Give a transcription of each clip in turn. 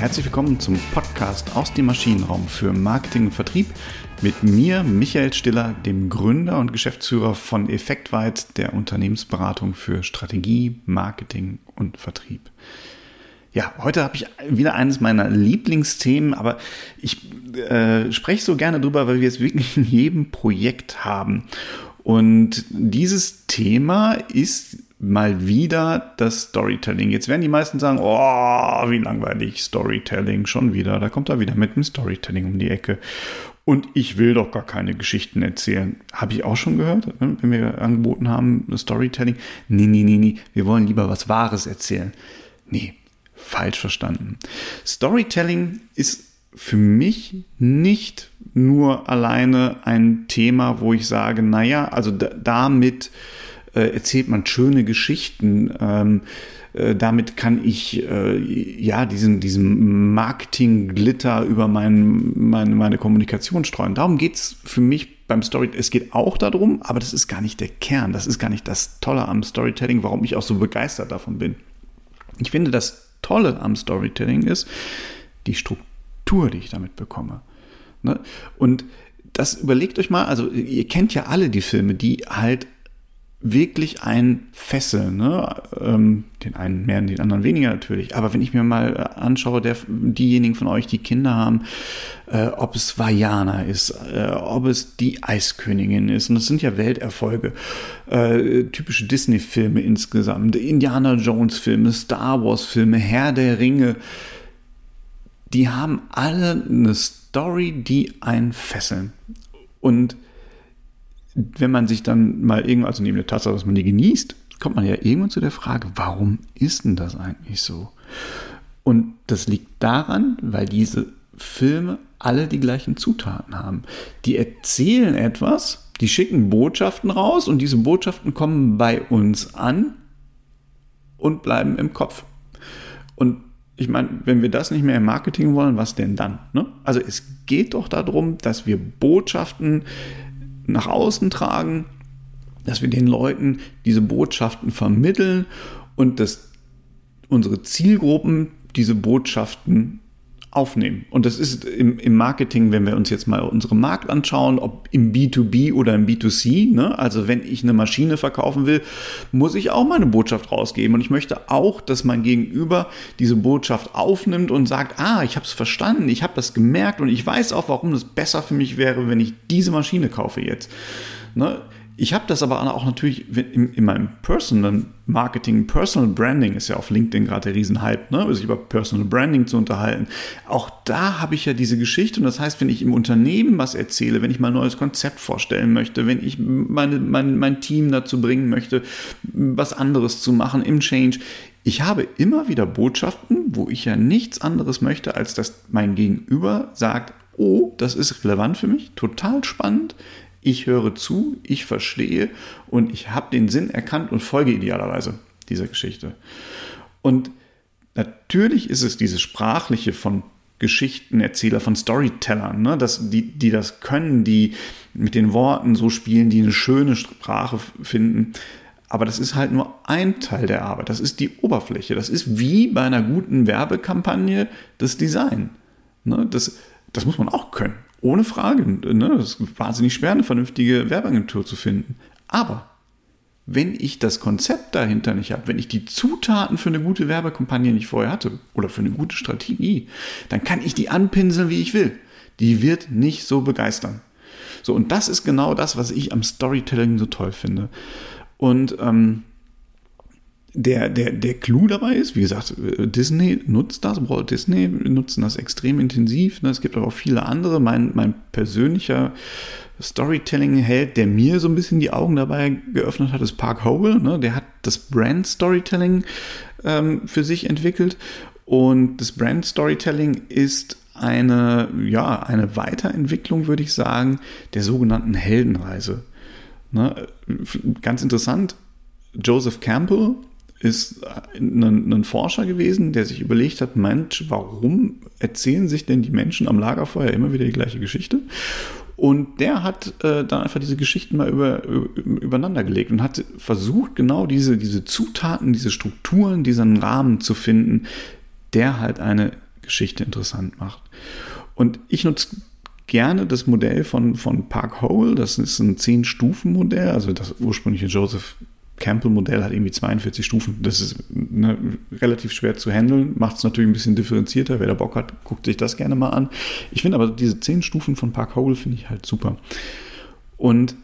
herzlich willkommen zum Podcast aus dem Maschinenraum für Marketing und Vertrieb mit mir, Michael Stiller, dem Gründer und Geschäftsführer von Effektweit, der Unternehmensberatung für Strategie, Marketing und Vertrieb. Ja, heute habe ich wieder eines meiner Lieblingsthemen, aber ich äh, spreche so gerne drüber, weil wir es wirklich in jedem Projekt haben. Und dieses Thema ist mal wieder das Storytelling. Jetzt werden die meisten sagen, oh, wie langweilig Storytelling, schon wieder. Da kommt er wieder mit dem Storytelling um die Ecke. Und ich will doch gar keine Geschichten erzählen. Habe ich auch schon gehört, ne, wenn wir angeboten haben, Storytelling. Nee, nee, nee, nee, wir wollen lieber was Wahres erzählen. Nee, falsch verstanden. Storytelling ist für mich nicht nur alleine ein Thema, wo ich sage, naja, also damit äh, erzählt man schöne Geschichten. Ähm, äh, damit kann ich äh, ja diesen, diesen Marketing-Glitter über mein, meine, meine Kommunikation streuen. Darum geht es für mich beim Story. Es geht auch darum, aber das ist gar nicht der Kern. Das ist gar nicht das Tolle am Storytelling, warum ich auch so begeistert davon bin. Ich finde, das Tolle am Storytelling ist die Struktur, die ich damit bekomme. Ne? Und das überlegt euch mal, also ihr kennt ja alle die Filme, die halt wirklich ein Fessel. Ne? Ähm, den einen mehr, den anderen weniger natürlich. Aber wenn ich mir mal äh, anschaue, der, diejenigen von euch, die Kinder haben, äh, ob es Vajana ist, äh, ob es die Eiskönigin ist, und das sind ja Welterfolge, äh, typische Disney-Filme insgesamt, Indiana Jones-Filme, Star Wars-Filme, Herr der Ringe, die haben alle eine Story, die einen fesseln. Und wenn man sich dann mal irgendwann, also neben der Tatsache, dass man die genießt, kommt man ja irgendwann zu der Frage, warum ist denn das eigentlich so? Und das liegt daran, weil diese Filme alle die gleichen Zutaten haben. Die erzählen etwas, die schicken Botschaften raus und diese Botschaften kommen bei uns an und bleiben im Kopf. Und ich meine, wenn wir das nicht mehr im Marketing wollen, was denn dann? Ne? Also es geht doch darum, dass wir Botschaften nach außen tragen, dass wir den Leuten diese Botschaften vermitteln und dass unsere Zielgruppen diese Botschaften aufnehmen. Und das ist im, im, Marketing, wenn wir uns jetzt mal unseren Markt anschauen, ob im B2B oder im B2C, ne? also wenn ich eine Maschine verkaufen will, muss ich auch meine Botschaft rausgeben. Und ich möchte auch, dass mein Gegenüber diese Botschaft aufnimmt und sagt, ah, ich habe es verstanden, ich habe das gemerkt und ich weiß auch, warum es besser für mich wäre, wenn ich diese Maschine kaufe jetzt. Ne? Ich habe das aber auch natürlich in, in, meinem Personal Marketing, Personal Branding ist ja auf LinkedIn gerade der Riesenhype, ne? sich über Personal Branding zu unterhalten. Auch da habe ich ja diese Geschichte und das heißt, wenn ich im Unternehmen was erzähle, wenn ich mal ein neues Konzept vorstellen möchte, wenn ich meine, mein, mein Team dazu bringen möchte, was anderes zu machen im Change, ich habe immer wieder Botschaften, wo ich ja nichts anderes möchte, als dass mein Gegenüber sagt, oh, das ist relevant für mich, total spannend, ich höre zu, ich verstehe und ich habe den Sinn erkannt und folge idealerweise dieser Geschichte. Und natürlich ist es dieses Sprachliche von Geschichtenerzähler, von Storytellern, ne? dass die, die das können, die mit den Worten so spielen, die eine schöne Sprache finden. Aber das ist halt nur ein Teil der Arbeit. Das ist die Oberfläche. Das ist wie bei einer guten Werbekampagne das Design. Ne? Das, das muss man auch können. Ohne Frage. Ne? Es ist wahnsinnig schwer, eine vernünftige Werbeagentur zu finden. Aber wenn ich das Konzept dahinter nicht habe, wenn ich die Zutaten für eine gute Werbekampagne nicht vorher hatte oder für eine gute Strategie, dann kann ich die anpinseln, wie ich will. Die wird nicht so begeistern. So, und das ist genau das, was ich am Storytelling so toll finde. Und ähm, der, der, der Clou dabei ist, wie gesagt, Disney nutzt das, Walt Disney nutzen das extrem intensiv. Ne? Es gibt aber auch viele andere. Mein, mein persönlicher Storytelling-Held, der mir so ein bisschen die Augen dabei geöffnet hat, ist Park Howell. Ne? Der hat das Brand Storytelling ähm, für sich entwickelt. Und das Brand Storytelling ist eine, ja, eine Weiterentwicklung, würde ich sagen, der sogenannten Heldenreise. Ne? Ganz interessant, Joseph Campbell, ist ein, ein, Forscher gewesen, der sich überlegt hat, Mensch, warum erzählen sich denn die Menschen am Lagerfeuer immer wieder die gleiche Geschichte? Und der hat äh, dann einfach diese Geschichten mal über, übereinander gelegt und hat versucht, genau diese, diese Zutaten, diese Strukturen, diesen Rahmen zu finden, der halt eine Geschichte interessant macht. Und ich nutze gerne das Modell von, von Park Hole. Das ist ein 10-Stufen-Modell. Also das ursprüngliche Joseph Campbell-Modell hat irgendwie 42 Stufen. Das ist ne, relativ schwer zu handeln, macht es natürlich ein bisschen differenzierter. Wer da Bock hat, guckt sich das gerne mal an. Ich finde aber diese 10 Stufen von Park Hole finde ich halt super. Und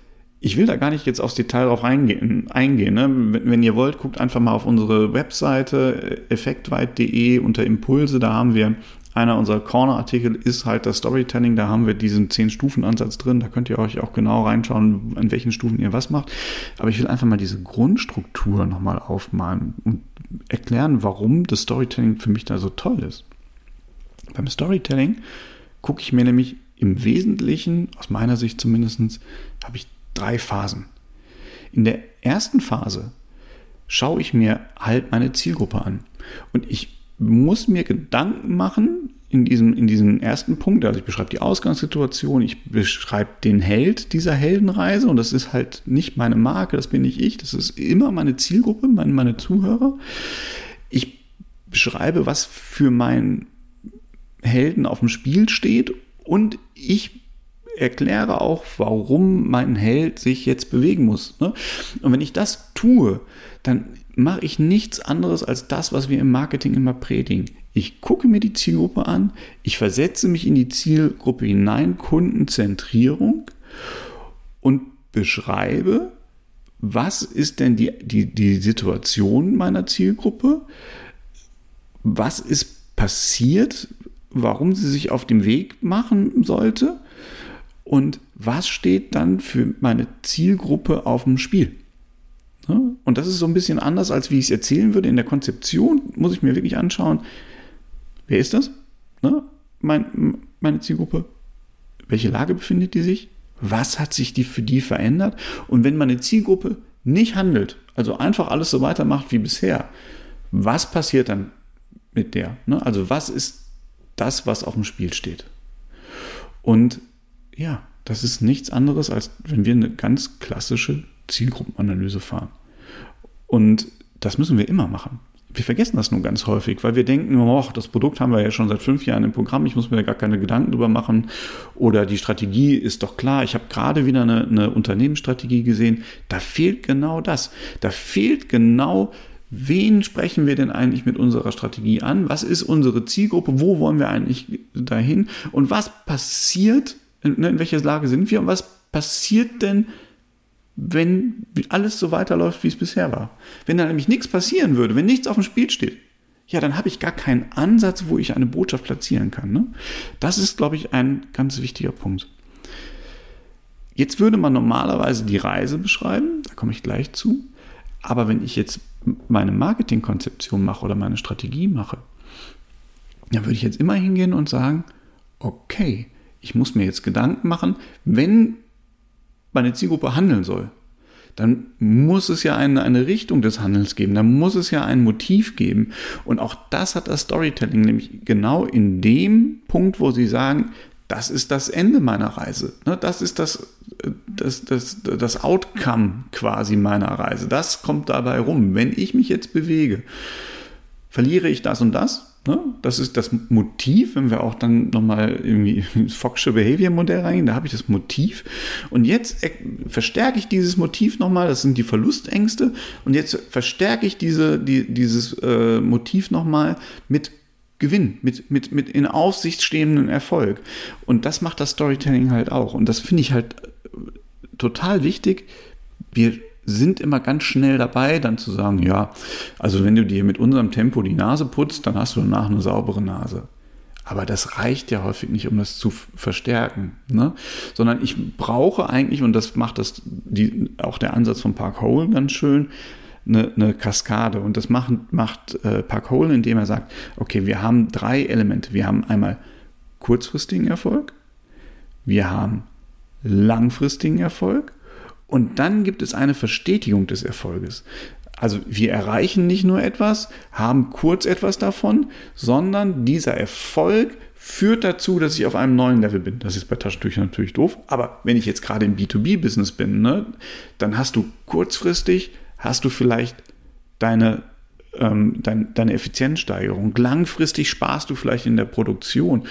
ich will da gar nicht jetzt aufs Detail drauf eingehen. eingehen ne? wenn, wenn, ihr wollt, guckt einfach mal auf unsere Webseite effektweit.de unter Impulse. Da haben wir einer unserer Corner-Artikel ist halt das Storytelling. Da haben wir diesen 10-Stufen-Ansatz drin. Da könnt ihr euch auch genau reinschauen, an welchen Stufen ihr was macht. Aber ich will einfach mal diese Grundstruktur nochmal aufmalen und erklären, warum das Storytelling für mich da so toll ist. Beim Storytelling gucke ich mir nämlich im Wesentlichen, aus meiner Sicht zumindest, habe ich drei Phasen. In der ersten Phase schaue ich mir halt meine Zielgruppe an. Und ich muss mir Gedanken machen in diesem, in diesem ersten Punkt. Also ich beschreibe die Ausgangssituation, ich beschreibe den Held dieser Heldenreise und das ist halt nicht meine Marke, das bin nicht ich, das ist immer meine Zielgruppe, meine, meine Zuhörer. Ich beschreibe, was für meinen Helden auf dem Spiel steht und ich erkläre auch, warum mein Held sich jetzt bewegen muss. Ne? Und wenn ich das tue, dann mache ich nichts anderes als das, was wir im Marketing immer predigen. Ich gucke mir die Zielgruppe an, ich versetze mich in die Zielgruppe hinein, Kundenzentrierung und beschreibe, was ist denn die, die, die Situation meiner Zielgruppe, was ist passiert, warum sie sich auf den Weg machen sollte und was steht dann für meine Zielgruppe auf dem Spiel. Und das ist so ein bisschen anders, als wie ich es erzählen würde. In der Konzeption muss ich mir wirklich anschauen, wer ist das? Mein, meine Zielgruppe? Welche Lage befindet die sich? Was hat sich die für die verändert? Und wenn meine Zielgruppe nicht handelt, also einfach alles so weitermacht wie bisher, was passiert dann mit der? Also was ist das, was auf dem Spiel steht? Und ja, das ist nichts anderes, als wenn wir eine ganz klassische Zielgruppenanalyse fahren. Und das müssen wir immer machen. Wir vergessen das nur ganz häufig, weil wir denken, oh, das Produkt haben wir ja schon seit fünf Jahren im Programm, ich muss mir da gar keine Gedanken drüber machen. Oder die Strategie ist doch klar. Ich habe gerade wieder eine, eine Unternehmensstrategie gesehen. Da fehlt genau das. Da fehlt genau Wen sprechen wir denn eigentlich mit unserer Strategie an? Was ist unsere Zielgruppe? Wo wollen wir eigentlich dahin? Und was passiert, in, in welcher Lage sind wir? Und was passiert denn, wenn alles so weiterläuft, wie es bisher war. Wenn da nämlich nichts passieren würde, wenn nichts auf dem Spiel steht, ja, dann habe ich gar keinen Ansatz, wo ich eine Botschaft platzieren kann. Ne? Das ist, glaube ich, ein ganz wichtiger Punkt. Jetzt würde man normalerweise die Reise beschreiben, da komme ich gleich zu. Aber wenn ich jetzt meine Marketingkonzeption mache oder meine Strategie mache, dann würde ich jetzt immer hingehen und sagen, okay, ich muss mir jetzt Gedanken machen, wenn meine Zielgruppe handeln soll, dann muss es ja eine, eine Richtung des Handels geben, dann muss es ja ein Motiv geben. Und auch das hat das Storytelling, nämlich genau in dem Punkt, wo sie sagen, das ist das Ende meiner Reise. Ne? Das ist das, das, das, das Outcome quasi meiner Reise. Das kommt dabei rum. Wenn ich mich jetzt bewege, verliere ich das und das? Ne? Das ist das Motiv, wenn wir auch dann nochmal irgendwie ins Fox'sche Behavior Modell reingehen, da habe ich das Motiv. Und jetzt verstärke ich dieses Motiv nochmal, das sind die Verlustängste. Und jetzt verstärke ich diese, die, dieses äh, Motiv nochmal mit Gewinn, mit, mit, mit in Aussicht stehenden Erfolg. Und das macht das Storytelling halt auch. Und das finde ich halt äh, total wichtig. Wir sind immer ganz schnell dabei, dann zu sagen, ja, also wenn du dir mit unserem Tempo die Nase putzt, dann hast du danach eine saubere Nase. Aber das reicht ja häufig nicht, um das zu verstärken, ne? sondern ich brauche eigentlich, und das macht das die, auch der Ansatz von Park Hole ganz schön, eine, eine Kaskade. Und das macht, macht äh, Park Hole, indem er sagt, okay, wir haben drei Elemente. Wir haben einmal kurzfristigen Erfolg, wir haben langfristigen Erfolg und dann gibt es eine Verstetigung des Erfolges. Also wir erreichen nicht nur etwas, haben kurz etwas davon, sondern dieser Erfolg führt dazu, dass ich auf einem neuen Level bin. Das ist bei Taschentüchern natürlich doof, aber wenn ich jetzt gerade im B2B-Business bin, ne, dann hast du kurzfristig, hast du vielleicht deine ähm, dein, deine Effizienzsteigerung. Langfristig sparst du vielleicht in der Produktion.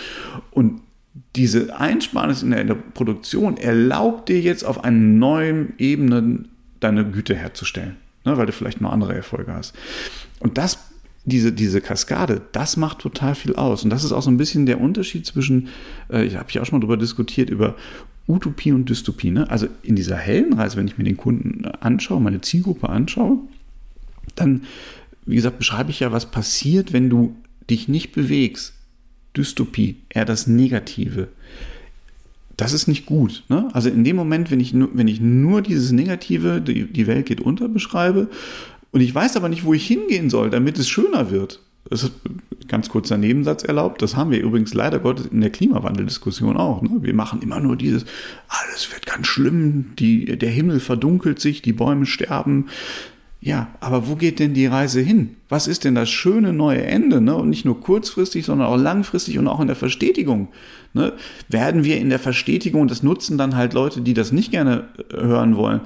Und diese Einsparnis in der, in der Produktion erlaubt dir jetzt auf einer neuen Ebene deine Güte herzustellen, ne, weil du vielleicht noch andere Erfolge hast. Und das diese, diese Kaskade, das macht total viel aus. Und das ist auch so ein bisschen der Unterschied zwischen, äh, ich habe ja auch schon mal darüber diskutiert, über Utopie und Dystopie. Ne? Also in dieser Heldenreise, wenn ich mir den Kunden anschaue, meine Zielgruppe anschaue, dann, wie gesagt, beschreibe ich ja, was passiert, wenn du dich nicht bewegst. Dystopie, eher das Negative. Das ist nicht gut. Ne? Also in dem Moment, wenn ich, nur, wenn ich nur dieses Negative, die, die Welt geht unter, beschreibe und ich weiß aber nicht, wo ich hingehen soll, damit es schöner wird. Das ist ganz kurzer Nebensatz erlaubt. Das haben wir übrigens leider Gottes in der Klimawandeldiskussion auch. Ne? Wir machen immer nur dieses, alles wird ganz schlimm, die, der Himmel verdunkelt sich, die Bäume sterben. Ja, aber wo geht denn die Reise hin? Was ist denn das schöne neue Ende? Ne? Und nicht nur kurzfristig, sondern auch langfristig und auch in der Verstetigung. Ne? Werden wir in der Verstetigung, das nutzen dann halt Leute, die das nicht gerne äh, hören wollen,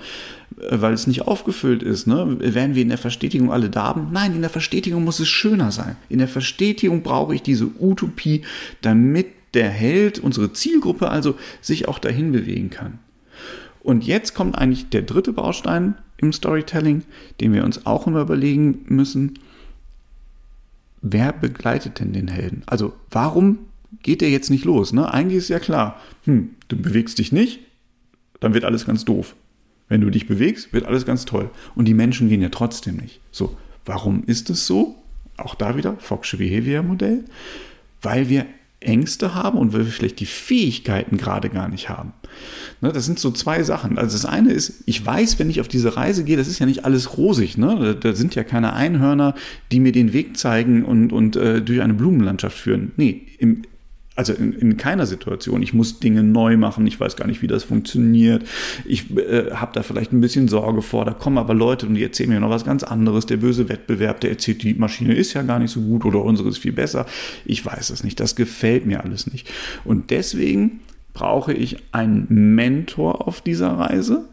äh, weil es nicht aufgefüllt ist, ne? werden wir in der Verstetigung alle Darben? Nein, in der Verstetigung muss es schöner sein. In der Verstetigung brauche ich diese Utopie, damit der Held, unsere Zielgruppe also, sich auch dahin bewegen kann. Und jetzt kommt eigentlich der dritte Baustein im Storytelling, den wir uns auch immer überlegen müssen. Wer begleitet denn den Helden? Also warum geht der jetzt nicht los? Ne? Eigentlich ist ja klar, hm, du bewegst dich nicht, dann wird alles ganz doof. Wenn du dich bewegst, wird alles ganz toll. Und die Menschen gehen ja trotzdem nicht. So, warum ist es so? Auch da wieder Fox'sche Behavior Modell. Weil wir Ängste haben und weil wir vielleicht die Fähigkeiten gerade gar nicht haben. Ne, das sind so zwei Sachen. Also das eine ist, ich weiß, wenn ich auf diese Reise gehe, das ist ja nicht alles rosig. Ne? Da sind ja keine Einhörner, die mir den Weg zeigen und, und äh, durch eine Blumenlandschaft führen. Nee, im, also in, in, keiner Situation. Ich muss Dinge neu machen, ich weiß gar nicht, wie das funktioniert. Ich äh, habe da vielleicht ein bisschen Sorge vor. Da kommen aber Leute und die erzählen mir noch was ganz anderes. Der böse Wettbewerb, der erzählt, die Maschine ist ja gar nicht so gut oder unsere ist viel besser. Ich weiß es nicht. Das gefällt mir alles nicht. Und deswegen brauche ich einen Mentor auf dieser Reise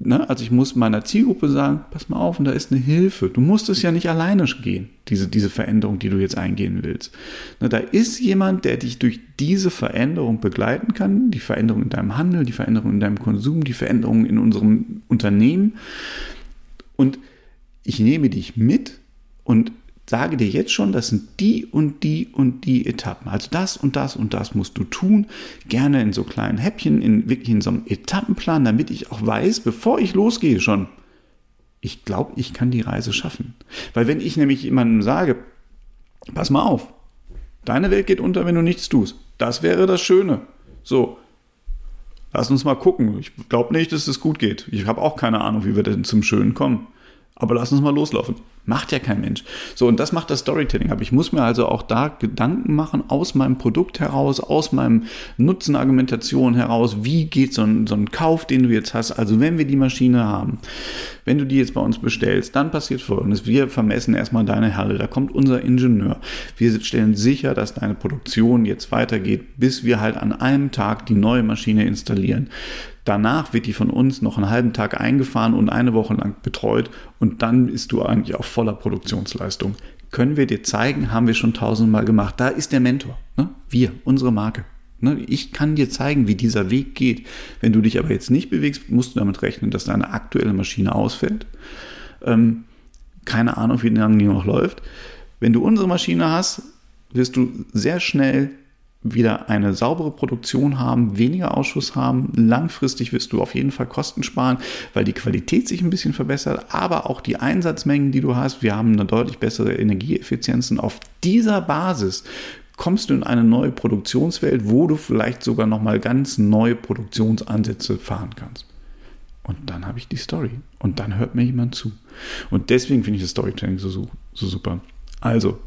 ne, also ich muss meiner Zielgruppe sagen, pass mal auf, und da ist eine Hilfe. Du musst es ja nicht alleine gehen, diese, diese Veränderung, die du jetzt eingehen willst. Ne, da ist jemand, der dich durch diese Veränderung begleiten kann, die Veränderung in deinem Handel, die Veränderung in deinem Konsum, die Veränderung in unserem Unternehmen. Und ich nehme dich mit und sage dir jetzt schon, das sind die und die und die Etappen. Also das und das und das musst du tun. Gerne in so kleinen Häppchen, in wirklich in so einem Etappenplan, damit ich auch weiß, bevor ich losgehe schon, ich glaube, ich kann die Reise schaffen. Weil wenn ich nämlich jemandem sage, pass mal auf, deine Welt geht unter, wenn du nichts tust. Das wäre das Schöne. So, lass uns mal gucken. Ich glaube nicht, dass es gut geht. Ich habe auch keine Ahnung, wie wir denn zum Schönen kommen. Aber lass uns mal loslaufen. Macht ja kein Mensch. So, und das macht das Storytelling. Aber ich muss mir also auch da Gedanken machen, aus meinem Produkt heraus, aus meinem Nutzenargumentation heraus, wie geht so ein, so ein Kauf, den du jetzt hast. Also, wenn wir die Maschine haben, wenn du die jetzt bei uns bestellst, dann passiert folgendes. Wir vermessen erstmal deine Halle. Da kommt unser Ingenieur. Wir stellen sicher, dass deine Produktion jetzt weitergeht, bis wir halt an einem Tag die neue Maschine installieren. Danach wird die von uns noch einen halben Tag eingefahren und eine Woche lang betreut und dann bist du eigentlich auf voller Produktionsleistung. Können wir dir zeigen, haben wir schon tausendmal gemacht. Da ist der Mentor. Ne? Wir, unsere Marke. Ne? Ich kann dir zeigen, wie dieser Weg geht. Wenn du dich aber jetzt nicht bewegst, musst du damit rechnen, dass deine aktuelle Maschine ausfällt. Ähm, keine Ahnung, wie lange die noch läuft. Wenn du unsere Maschine hast, wirst du sehr schnell wieder eine saubere Produktion haben, weniger Ausschuss haben. Langfristig wirst du auf jeden Fall Kosten sparen, weil die Qualität sich ein bisschen verbessert, aber auch die Einsatzmengen, die du hast. Wir haben eine deutlich bessere Energieeffizienz und auf dieser Basis kommst du in eine neue Produktionswelt, wo du vielleicht sogar nochmal ganz neue Produktionsansätze fahren kannst. Und dann habe ich die Story. Und dann hört mir jemand zu. Und deswegen finde ich das Storytelling so, so, so super. Also,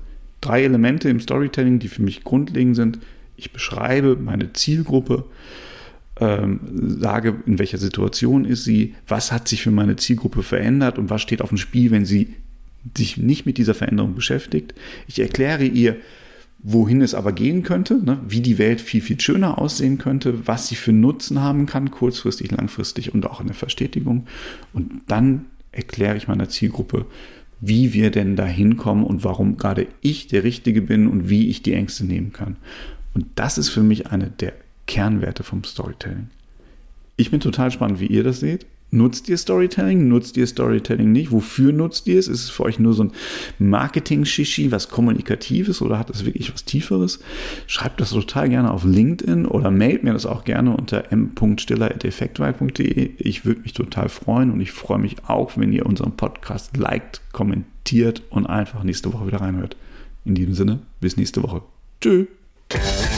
drei Elemente im Storytelling, die für mich grundlegend sind. Ich beschreibe meine Zielgruppe, ähm, sage, in welcher Situation ist sie, was hat sich für meine Zielgruppe verändert und was steht auf dem Spiel, wenn sie sich nicht mit dieser Veränderung beschäftigt. Ich erkläre ihr, wohin es aber gehen könnte, ne, wie die Welt viel, viel schöner aussehen könnte, was sie für Nutzen haben kann, kurzfristig, langfristig und auch in der Verstetigung. Und dann erkläre ich meiner Zielgruppe, wie wir denn da hinkommen und warum gerade ich der Richtige bin und wie ich die Ängste nehmen kann. Und das ist für mich eine der Kernwerte vom Storytelling. Ich bin total spannend, wie ihr das seht. Nutzt ihr Storytelling? Nutzt ihr Storytelling nicht? Wofür nutzt ihr es? Ist es für euch nur so ein Marketing-Shishi, was Kommunikatives oder hat es wirklich was Tieferes? Schreibt das total gerne auf LinkedIn oder mailt mir das auch gerne unter m.stiller.effektweit.de. Ich würde mich total freuen und ich freue mich auch, wenn ihr unseren Podcast liked, kommentiert und einfach nächste Woche wieder reinhört. In diesem Sinne, bis nächste Woche. Tschüss. Yeah.